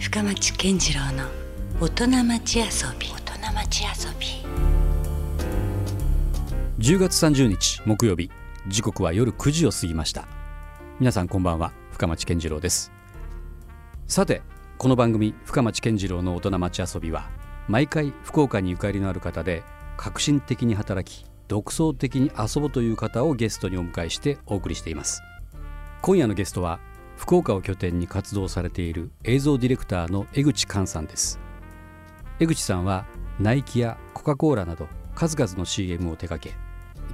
深町健次郎の大人町遊び。大人町遊び。10月30日木曜日。時刻は夜9時を過ぎました。皆さんこんばんは。深町健次郎です。さてこの番組深町健次郎の大人町遊びは毎回福岡にゆかりのある方で革新的に働き独創的に遊ぶという方をゲストにお迎えしてお送りしています。今夜のゲストは福岡を拠点に活動されている映像ディレクターの江口寛さんです。江口さんはナイキやコカ・コーラなど数々の CM を手掛け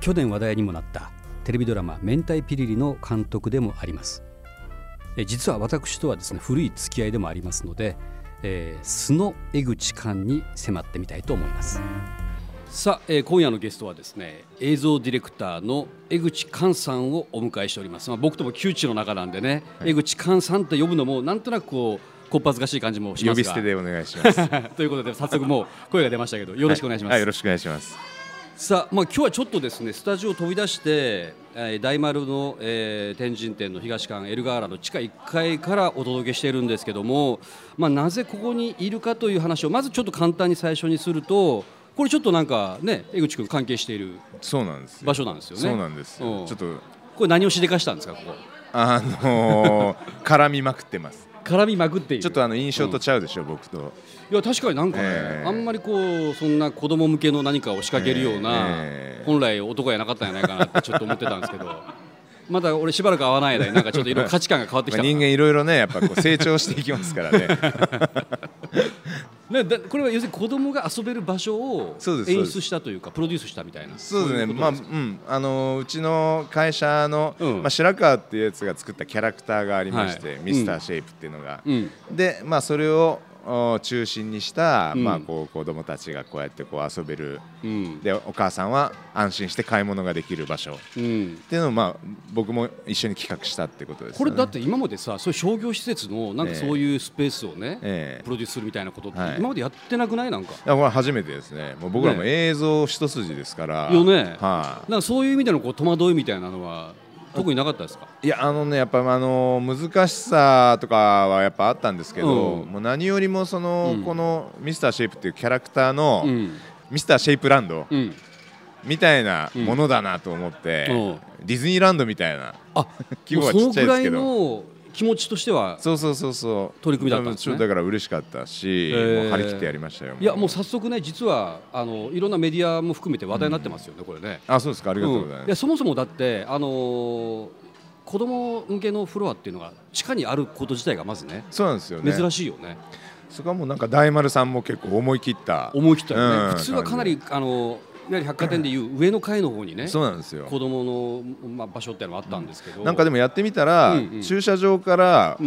去年話題にもなったテレビドラマ「明太ピリリ」の監督でもあります。え実は私とはですね古い付き合いでもありますので、えー、素の江口寛に迫ってみたいと思います。さあ、えー、今夜のゲストはですね映像ディレクターの江口寛さんをお迎えしております、まあ、僕とも窮地の中なんでね、はい、江口寛さんと呼ぶのもなんとなくこうこっぱずかしい感じもしますが。呼び捨てでお願いします。ということで早速もう声が出ましたけどよろしくお願いします、はい、はい、よろしくお願いします。さあ、まあ、今日はちょっとですねスタジオを飛び出して、えー、大丸の、えー、天神店の東館エルガーラの地下1階からお届けしているんですけども、まあ、なぜここにいるかという話をまずちょっと簡単に最初にするとこれちょっとなんかね江口君関係しているそうなんです場所なんですよね。そうなんですちょっとこれ何をしでかしたんですかここ。あのー、絡みまくってます。絡みまくっている。ちょっとあの印象とちゃうでしょ、うん、僕といや確かになんかね、えー、あんまりこうそんな子供向けの何かを仕掛けるような、えー、本来男やなかったんじゃないかなってちょっと思ってたんですけどまだ俺しばらく会わない間になんかちょっといろいろ価値観が変わってきた。人間いろいろねやっぱこう成長していきますからね。ね、これは要するに子供が遊べる場所を演出したというかプロデュースしたみたいな。そうですね。まあうん。あのうちの会社の、うん、まあ、白川っていうやつが作ったキャラクターがありまして、はい、ミスターシェイプっていうのが、うん、でまあそれをを中心にした、うん、まあ、こう子供たちがこうやってこう遊べる、うん、でお母さんは安心して買い物ができる場所、うん、っていうのを、まあ、僕も一緒に企画したってことです、ね、これだって今までさそういう商業施設のなんかそういうスペースをね、えー、プロデュースするみたいなことって今までやってなくないなんか？いやこれ初めてですね。もう僕らも映像一筋ですから、ね、よね、はい、あ、なんかそういう意味でのこう戸惑いみたいなのは特になかったですか？いやあのねやっぱあの難しさとかはやっぱあったんですけど、うん、もう何よりもその、うん、このミスターシェイプっていうキャラクターの、うん、ミスターシェイプランド、みたいなものだなと思って、ディズニーランドみたいな 規模はちっちゃいですけど。気持ちとしてはそうそうそうそう。取り組みだったんですね。だから嬉しかったし、もう張り切ってやりましたよいやもう。早速ね実はあのいろんなメディアも含めて話題になってますよね、これね。あそうですかありがとうございます、いやそもそもだってあのー子供向けのフロアっていうのが地下にあること自体がまずねそうなんですよね。珍しいよね。そこはもうなんか大丸さんも結構思い切った。思い切ったよね、うん、普通はかなりあのいわゆる百貨店でいう上の階の方にね、そうなんですよ。子供のまあ場所っていうのはあったんですけど、なんかでもやってみたら、うんうん、駐車場から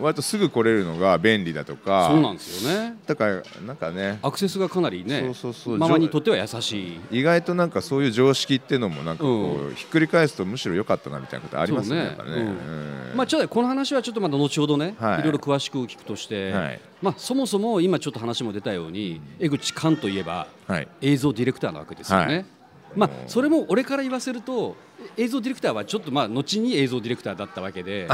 割とすぐ来れるのが便利だとか、そうなんですよね。だからなんかね。アクセスがかなりねそうそうそう。ママにとっては優しい。意外となんかそういう常識っていうのもなんかこう、うん、ひっくり返すとむしろ良かったなみたいなことありますねね、うん。うん、まあちょっとこの話はちょっとまだ後ほどね、はい、いろいろ詳しく聞くとして、はい、まあそもそも今ちょっと話も出たように江口寛といえば、はい、映像ディレクターなわけですよね、はい。まあ、それも俺から言わせると映像ディレクターはちょっとまあ後に映像ディレクターだったわけで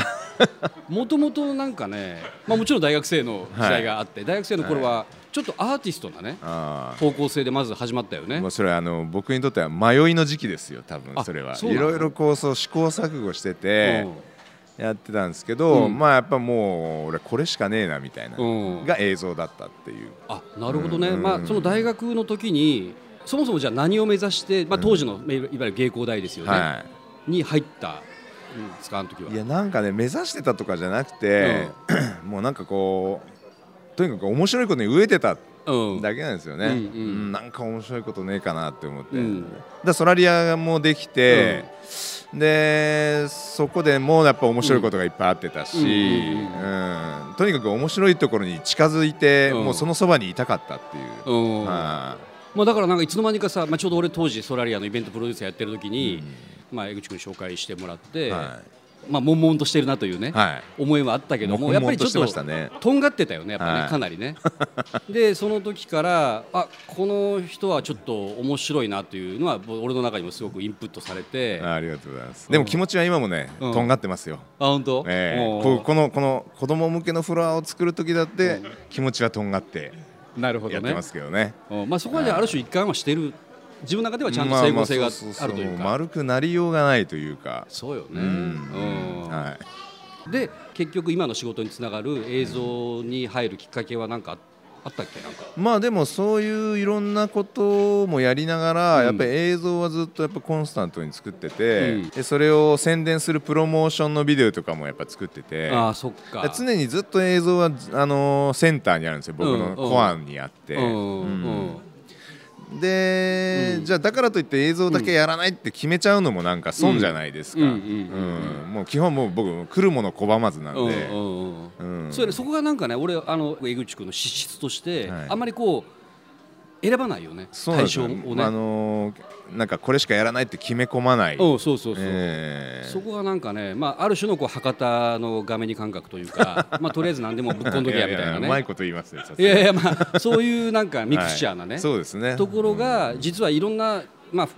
もともとなんかね、まあ、もちろん大学生の時代があって、はい、大学生の頃はちょっとアーティストなね、はい、方向性でまず始まったよね。もうそれはあの僕にとっては迷いの時期ですよ多分それは。いろいろこうそう試行錯誤してて。やってたんですけど、うん、まあやっぱもう俺これしかねえなみたいな、が映像だったっていう。あなるほどね、まあその大学の時にそもそもじゃあ何を目指して、まあ、当時の、いわゆる芸工大ですよね、はい、に入ったんですかあの時は。いやなんかね目指してたとかじゃなくて、うん、もうなんかこうとにかく面白いことに飢えてただけなんですよね、うんうん、なんか面白いことねえかなって思って、うん、だソラリアもできて、うん、でそこでもうやっぱ面白いことがいっぱいあってたし、うんとにかく面白いところに近づいて、もうそのそばにいたかったっていう。はあまあ、だからなんかいつの間にかさ、まあ、ちょうど俺当時ソラリアのイベントプロデューサーやってる時に、うん、まあ、江口君紹介してもらって、はい、まあ悶々としてるなというね、はい、思いはあったけどもやっぱりちょっと、ね、とんがってたよねやっぱね、はい、かなりね。でその時からあこの人はちょっと面白いなというのは俺の中にもすごくインプットされてありがとうございます、でも気持ちは今もね、うん、とんがってますよ。あ本当、えー、ここのこの子供向けのフロアを作る時だって、気持ちはとんがってなるほど、ね、やってますけどね。まあそこはじゃある種一貫はしてる自分の中ではちゃんと整合性があるというか、丸くなりようがないというか。そうよね、うん。はい、で結局今の仕事につながる映像に入るきっかけは何かあったっけ？なんか。まあでもそういういろんなこともやりながら、うん、やっぱり映像はずっとやっぱコンスタントに作ってて、うん、でそれを宣伝するプロモーションのビデオとかもやっぱ作っててあそっか。常にずっと映像はあのー、センターにあるんですよ。僕のコアにあって。うんで、うん、じゃあだからといって映像だけやらないって決めちゃうのもなんか損じゃないですか。もう基本もう僕来るもの拒まずなんで。それそこがなんかね俺あの江口君の資質として、はい、あんまりこう選ばないよね。対象をね、あのー、なんかこれしかやらないって決め込まない。そうそうそう、えー、そこがなんかね、まあ、ある種のこう博多の画面に感覚というか まあとりあえず何でもぶっ込んどけやみたいなね。うまいこと言いますねいやいやまあそういうなんかミクスチャーなね、はい、そうですね。ところが実はいろんなまあ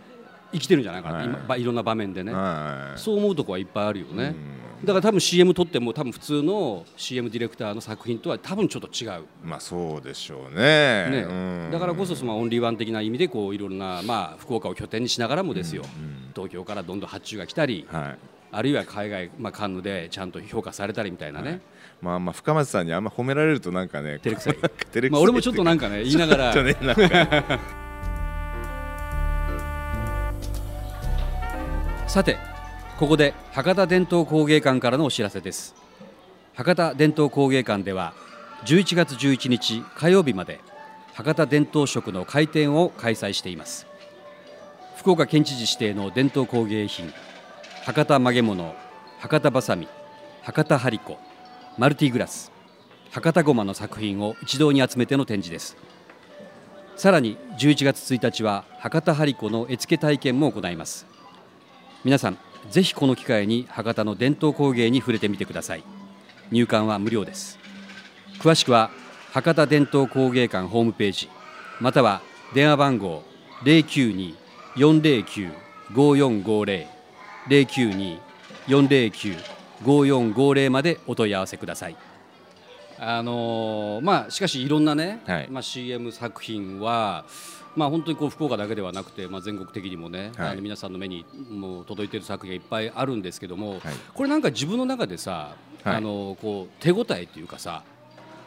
生きてるんじゃないかな、はい、今いろんな場面でね、はい、そう思うとこはいっぱいあるよね、うんだから多分 CM 撮っても多分普通の CM ディレクターの作品とは多分ちょっと違う。まあそうでしょうね。ね、うん、だからこそそのオンリーワン的な意味でこういろんな、まあ、福岡を拠点にしながらもですよ、うんうん、東京からどんどん発注が来たり、はい、あるいは海外、まあ、カンヌでちゃんと評価されたりみたいなね、はい、まあまあ深松さんにあんま褒められるとなんかね照れくさい。まあ俺もちょっとなんかね言いながら。ね、さてここで博多伝統工芸館からのお知らせです。博多伝統工芸館では11月11日火曜日まで博多伝統食の開店を開催しています。福岡県知事指定の伝統工芸品博多曲げ物博多ばさみ博多張子マルティグラス博多ごまの作品を一堂に集めての展示です。さらに11月1日は博多張子の絵付け体験も行います。皆さんぜひこの機会に博多の伝統工芸に触れてみてください。入館は無料です。詳しくは博多伝統工芸館ホームページまたは電話番号092-409-5450 092-409-5450までお問い合わせください。あのー、まあしかしいろんなね、はい、まあ CM 作品はまあ、本当にこう福岡だけではなくて、まあ、全国的にもね、はい、あの皆さんの目にもう届いている作品がいっぱいあるんですけども、はい、これなんか自分の中でさ、はい、あのこう手応えっていうかさ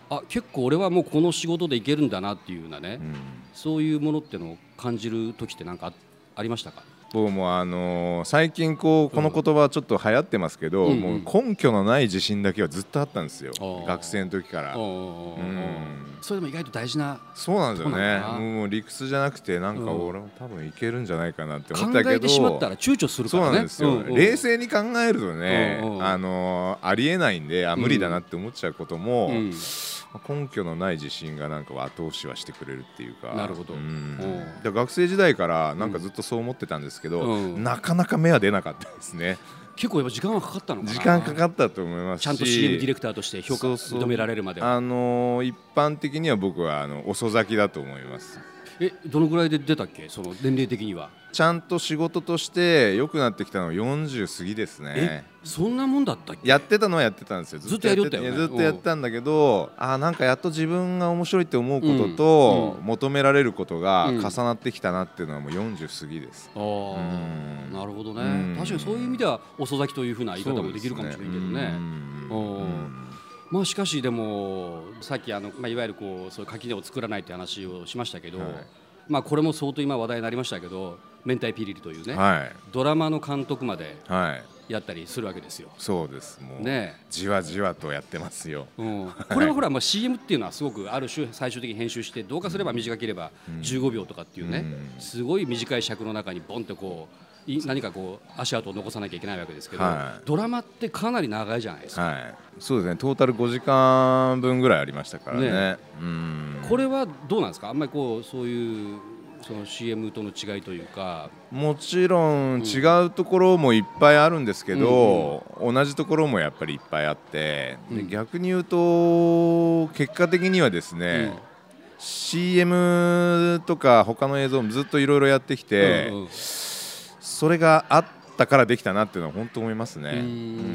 あ結構俺はもうこの仕事でいけるんだなっていうようなね、うん、そういうものってのを感じる時って何かありましたか？僕もあのー、最近こうこの言葉ちょっと流行ってますけど、うん、もう根拠のない自信だけはずっとあったんですよ、学生の時から。それでも意外と大事なそうなんですよね。もう理屈じゃなくてなんか俺も多分いけるんじゃないかなって思ったけど考えてしまったら躊躇するからね。そうなんですよ、うんうん、冷静に考えるとね、あのー、ありえないんであ無理だなって思っちゃうことも、うん根拠のない自信がなんか後押しはしてくれるっていうか。なるほど、うん、学生時代からなんかずっとそう思ってたんですけど、うん、なかなか芽は出なかったですね。結構やっぱ時間はかかったの時間かかったと思いますちゃんと CM ディレクターとして評価を認められるまであのー、一般的には僕はあの遅咲きだと思いますえどのぐらいで出たっけ？その年齢的には。ちゃんと仕事として良くなってきたのは40過ぎですね。そんなもんだったっけ？やってたのはやってたんですよ。ずっとやってたよ、ね、ずっとやってたんだけどあなんかやっと自分が面白いって思うことと、うん、求められることが重なってきたなっていうのはもう40過ぎです、うん、ああ、なるほどね、確かにそういう意味では遅咲きというふうな言い方もできるかもしれないけどねまあしかしでもさっきあの、まあ、いわゆるこうそういう垣根を作らないって話をしましたけど、はい、まあこれも相当今話題になりましたけど明太ピリリというね、はい、ドラマの監督までやったりするわけですよ。そうです。もう、ね、じわじわとやってますよ、うん、これはほら、まあ、CM っていうのはすごくある種最終的に編集してどうかすれば短ければ15秒とかっていうね、うん、すごい短い尺の中にボンとこう何かこう足跡を残さなきゃいけないわけですけど、はい、ドラマってかなり長いじゃないですか、はい、そうですね。トータル5時間分ぐらいありましたからね、ね、これはどうなんですか？あんまりこうそういうその CM との違いというか。もちろん違うところもいっぱいあるんですけど、うんうん、同じところもやっぱりいっぱいあって、うん、逆に言うと結果的にはですね、うん、CM とか他の映像もずっといろいろやってきて、うんうん、それがあったからできたなっていうのは本当思いますね。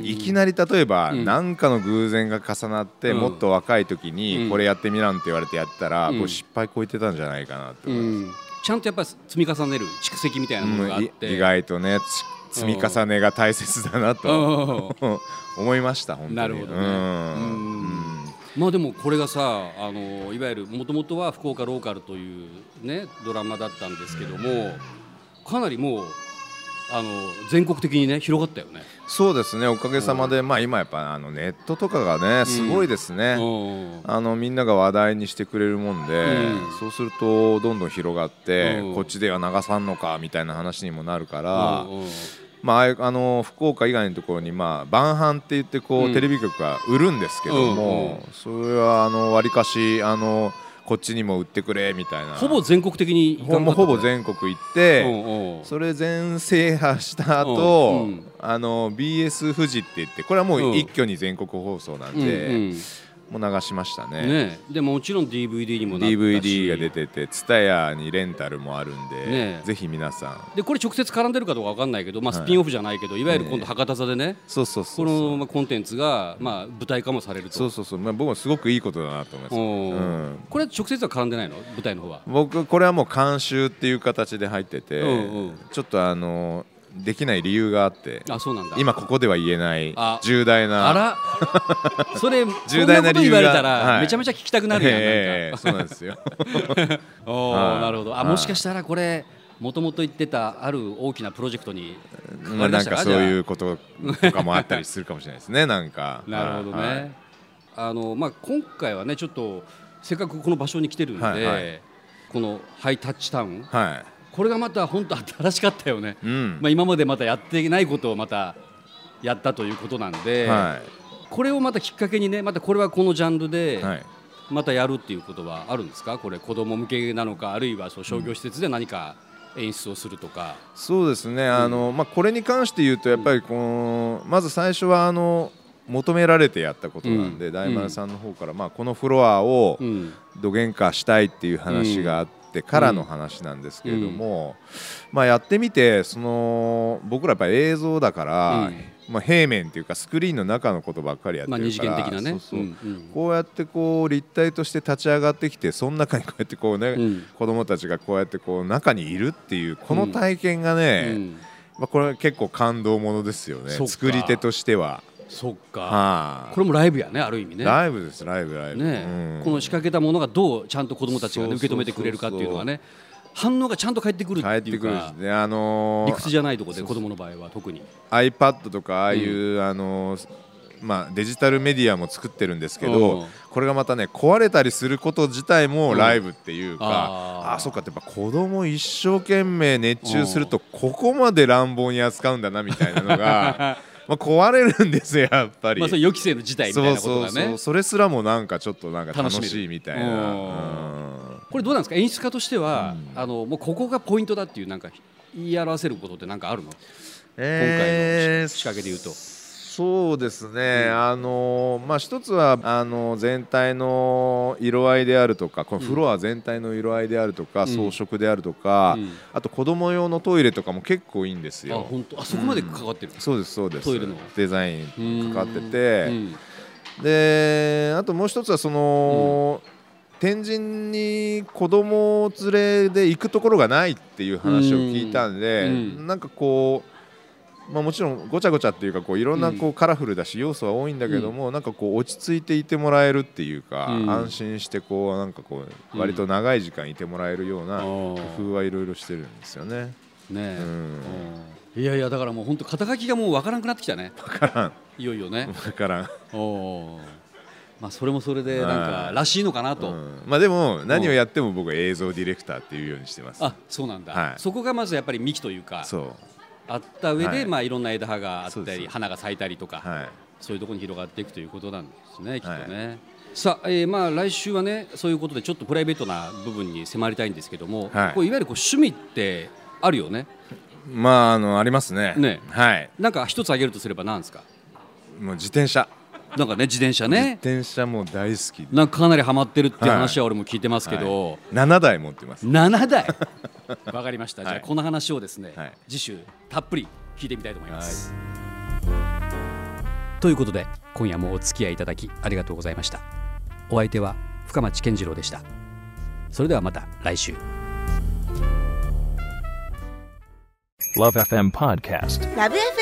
いきなり例えば何かの偶然が重なって、もっと若い時にこれやってみらんって言われてやったら、これ失敗超えてたんじゃないかなって思います。ちゃんとやっぱり積み重ねる蓄積みたいなものがあって、意外とね積み重ねが大切だなと 思いました本当に。なるほどね。まあでもこれがさあのいわゆるもともとは福岡ローカルというねドラマだったんですけどもかなりもうあの全国的にね広がったよね。そうですね。おかげさまで、まあ、今やっぱあのネットとかがねすごいですね、うん、あのみんなが話題にしてくれるもんで、うん、そうするとどんどん広がって、うん、こっちでは流さんのかみたいな話にもなるから。まあ、あの福岡以外のところに、まあ、晩飯って言ってこう、テレビ局が売るんですけども、それはわりかしあのこっちにも売ってくれみたいな。ほぼ全国的にほぼほぼ全国行ってそれ全制覇した後、あの BS 富士って言ってこれはもう一挙に全国放送なんで、も流しましたね。ねでもちろん DVD にもなったし。DVD が出てて TSUTAYA にレンタルもあるんで、ね、ぜひ皆さん。でこれ直接絡んでるかどうか分かんないけど、まあ、スピンオフじゃないけど、はい、いわゆる今度博多座でね、そうそうそうこの、まあ、コンテンツが、まあ、舞台化もされると。そうそうそう、まあ、僕はすごくいいことだなと思います、うん、これは直接は絡んでないの？舞台の方は。僕これはもう監修っていう形で入ってて、うんうん、ちょっとあのできない理由があってあそうなんだ。今ここでは言えない重大なあら？それ重大な理由言われたらめちゃめちゃ聞きたくなるやん、えー、そうなんですよ。おお、なるほど。あもしかしたらこれもともと言ってたある大きなプロジェクトにまあなんかそういうこととかもあったりするかもしれないですねなんか。なるほどね、はい、あのまあ今回はねちょっとせっかくこの場所に来てるんで、はいはい、このハイタッチタウン、はいこれがまた本当新しかったよね、うん、まあ、今までまたやっていないことをまたやったということなんで、はい、これをまたきっかけにねまたこれはこのジャンルでまたやるっていうことはあるんですか？これ子ども向けなのかあるいはそう商業施設で何か演出をするとか、うん、そうですね、あのまあ、これに関して言うとやっぱりこの、まず最初はあの求められてやったことなんで、大丸さんの方から、まあ、このフロアをどげんかしたいっていう話があって。ってからの話なんですけれども、うん、まあ、やってみてその僕らやっぱり映像だから、うん、まあ、平面っていうかスクリーンの中のことばっかりやってるから、まあ、ね、こうやってこう立体として立ち上がってきてその中にこうやってこうね、うん、子供たちがこうやってこう中にいるっていうこの体験がね、まあ、これ結構感動ものですよね。作り手としては。そっか、はあ、これもライブやねある意味ね。ライブですライブライブ、ね、うん、この仕掛けたものがどうちゃんと子どもたちが、ね、受け止めてくれるかっていうのがね。反応がちゃんと返ってくるっていうかねあのー、理屈じゃないところで子どもの場合は特に。iPad とかああいう、うん、あのーまあ、デジタルメディアも作ってるんですけどこれがまたね壊れたりすること自体もライブっていうか、うん、ああそっかってやっぱ子供一生懸命熱中するとここまで乱暴に扱うんだなみたいなのが まあ、壊れるんですよやっぱり、まあ、そ予期せぬ事態みたいなことがね。そうそうそれすらもなんかちょっとなんか楽しいみたいな、これどうなんですか？演出家としては、うん、あのもうここがポイントだっていうなんか言い表せることって何かあるの、えー、今回の仕掛けでいうと。そうですね、うん、あのまあ、一つはあの全体の色合いであるとかこのフロア全体の色合いであるとか、うん、装飾であるとか、うん、あと子供用のトイレとかも結構いいんですよ。あ本当。あそこまで関わってる、そうですそうです。トイレの。デザインかかってて。であともう一つはその、天神に子供連れで行くところがないっていう話を聞いたんで、ん。なんかこうまあ、もちろんごちゃごちゃっていうかこういろんなこうカラフルだし要素は多いんだけども、なんかこう落ち着いていてもらえるっていうか、安心してこうなんかこう割と長い時間いてもらえるような工夫はいろいろしてるんですよね。ねいやいやだからもう本当肩書きがもう分からなくなってきたね。分からん。いよいよね。分からん。おまあそれもそれでなんからしいのかなと。まあでも何をやっても僕は映像ディレクターっていうようにしてます。あそうなんだ。はい、そこがまずやっぱり幹というか。そう。あった上で、はい、まあいろんな枝葉があったり花が咲いたりとか、はい、そういうところに広がっていくということなんですねきっとね。さあ、えー、まあ来週はねそういうことでちょっとプライベートな部分に迫りたいんですけども、はい、こういわゆるこう趣味ってあるよね？まああのありますね。ね。はい。なんか一つ挙げるとすれば何ですか？もう自転車なんかね自転車ね。自転車も大好きなんかかなりハマってるって話は俺も聞いてますけど、はい。7台持ってます。7台？わかりました、じゃあこの話をですね、はい、次週たっぷり聞いてみたいと思います、ということで今夜もお付き合いいただきありがとうございました。お相手は深町健次郎でした。それではまた来週。LoveFM Podcast LoveFM